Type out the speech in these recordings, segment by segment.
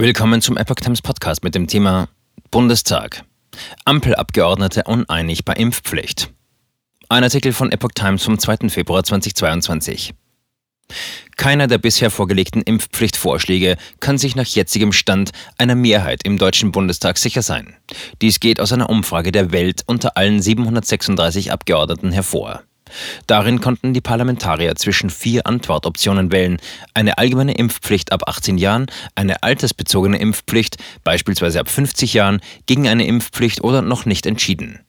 Willkommen zum Epoch Times Podcast mit dem Thema Bundestag. Ampelabgeordnete uneinig bei Impfpflicht. Ein Artikel von Epoch Times vom 2. Februar 2022. Keiner der bisher vorgelegten Impfpflichtvorschläge kann sich nach jetzigem Stand einer Mehrheit im Deutschen Bundestag sicher sein. Dies geht aus einer Umfrage der Welt unter allen 736 Abgeordneten hervor. Darin konnten die Parlamentarier zwischen vier Antwortoptionen wählen. Eine allgemeine Impfpflicht ab 18 Jahren, eine altersbezogene Impfpflicht, beispielsweise ab 50 Jahren, gegen eine Impfpflicht oder noch nicht entschieden.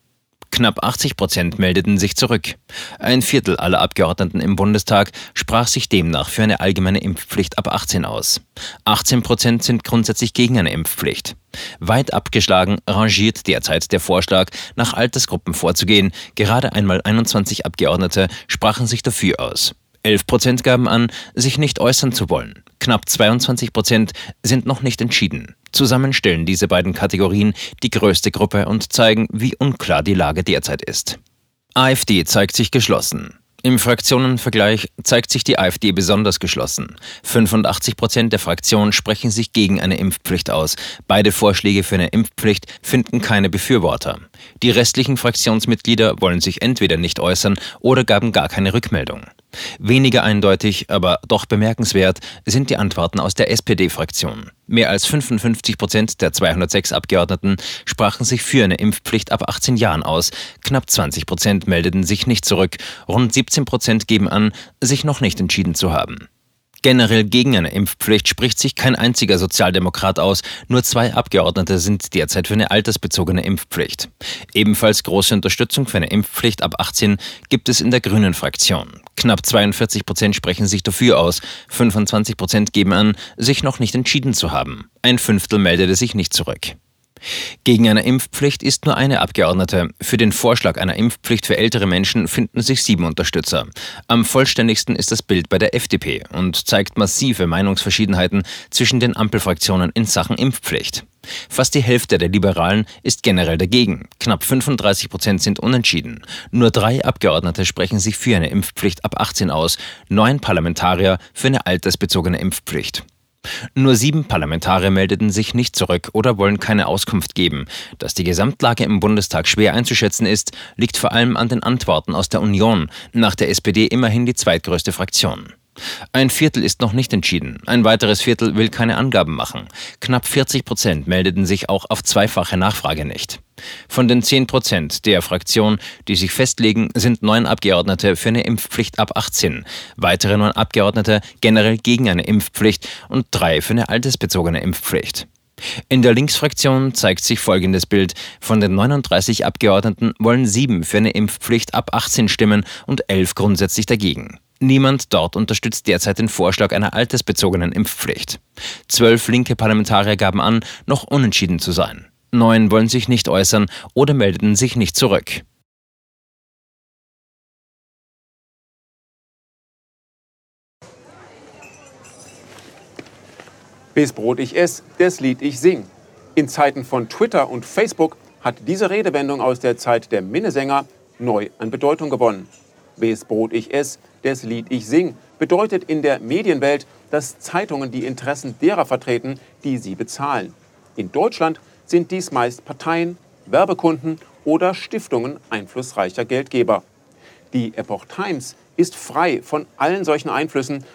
Knapp 80 Prozent meldeten sich zurück. Ein Viertel aller Abgeordneten im Bundestag sprach sich demnach für eine allgemeine Impfpflicht ab 18 aus. 18 Prozent sind grundsätzlich gegen eine Impfpflicht. Weit abgeschlagen rangiert derzeit der Vorschlag, nach Altersgruppen vorzugehen. Gerade einmal 21 Abgeordnete sprachen sich dafür aus. 11 Prozent gaben an, sich nicht äußern zu wollen. Knapp 22 Prozent sind noch nicht entschieden. Zusammen stellen diese beiden Kategorien die größte Gruppe und zeigen, wie unklar die Lage derzeit ist. AfD zeigt sich geschlossen. Im Fraktionenvergleich zeigt sich die AfD besonders geschlossen. 85 Prozent der Fraktion sprechen sich gegen eine Impfpflicht aus. Beide Vorschläge für eine Impfpflicht finden keine Befürworter. Die restlichen Fraktionsmitglieder wollen sich entweder nicht äußern oder gaben gar keine Rückmeldung. Weniger eindeutig, aber doch bemerkenswert sind die Antworten aus der SPD-Fraktion. Mehr als 55 Prozent der 206 Abgeordneten sprachen sich für eine Impfpflicht ab 18 Jahren aus. Knapp 20 Prozent meldeten sich nicht zurück. Rund 17 Prozent geben an, sich noch nicht entschieden zu haben. Generell gegen eine Impfpflicht spricht sich kein einziger Sozialdemokrat aus. Nur zwei Abgeordnete sind derzeit für eine altersbezogene Impfpflicht. Ebenfalls große Unterstützung für eine Impfpflicht ab 18 gibt es in der Grünen Fraktion. Knapp 42 Prozent sprechen sich dafür aus. 25 Prozent geben an, sich noch nicht entschieden zu haben. Ein Fünftel meldete sich nicht zurück. Gegen eine Impfpflicht ist nur eine Abgeordnete. Für den Vorschlag einer Impfpflicht für ältere Menschen finden sich sieben Unterstützer. Am vollständigsten ist das Bild bei der FDP und zeigt massive Meinungsverschiedenheiten zwischen den Ampelfraktionen in Sachen Impfpflicht. Fast die Hälfte der Liberalen ist generell dagegen. Knapp 35 Prozent sind unentschieden. Nur drei Abgeordnete sprechen sich für eine Impfpflicht ab 18 aus, neun Parlamentarier für eine altersbezogene Impfpflicht. Nur sieben Parlamentarier meldeten sich nicht zurück oder wollen keine Auskunft geben. Dass die Gesamtlage im Bundestag schwer einzuschätzen ist, liegt vor allem an den Antworten aus der Union, nach der SPD immerhin die zweitgrößte Fraktion. Ein Viertel ist noch nicht entschieden. Ein weiteres Viertel will keine Angaben machen. Knapp 40 Prozent meldeten sich auch auf zweifache Nachfrage nicht. Von den 10 Prozent der Fraktion, die sich festlegen, sind neun Abgeordnete für eine Impfpflicht ab 18, weitere neun Abgeordnete generell gegen eine Impfpflicht und drei für eine altersbezogene Impfpflicht. In der Linksfraktion zeigt sich folgendes Bild. Von den 39 Abgeordneten wollen sieben für eine Impfpflicht ab 18 stimmen und elf grundsätzlich dagegen. Niemand dort unterstützt derzeit den Vorschlag einer altersbezogenen Impfpflicht. Zwölf linke Parlamentarier gaben an, noch unentschieden zu sein. Neun wollen sich nicht äußern oder meldeten sich nicht zurück. Bis Brot ich ess, das Lied ich sing. In Zeiten von Twitter und Facebook hat diese Redewendung aus der Zeit der Minnesänger neu an Bedeutung gewonnen. Wes Brot ich ess, des Lied ich sing bedeutet in der Medienwelt, dass Zeitungen die Interessen derer vertreten, die sie bezahlen. In Deutschland sind dies meist Parteien, Werbekunden oder Stiftungen einflussreicher Geldgeber. Die Epoch Times ist frei von allen solchen Einflüssen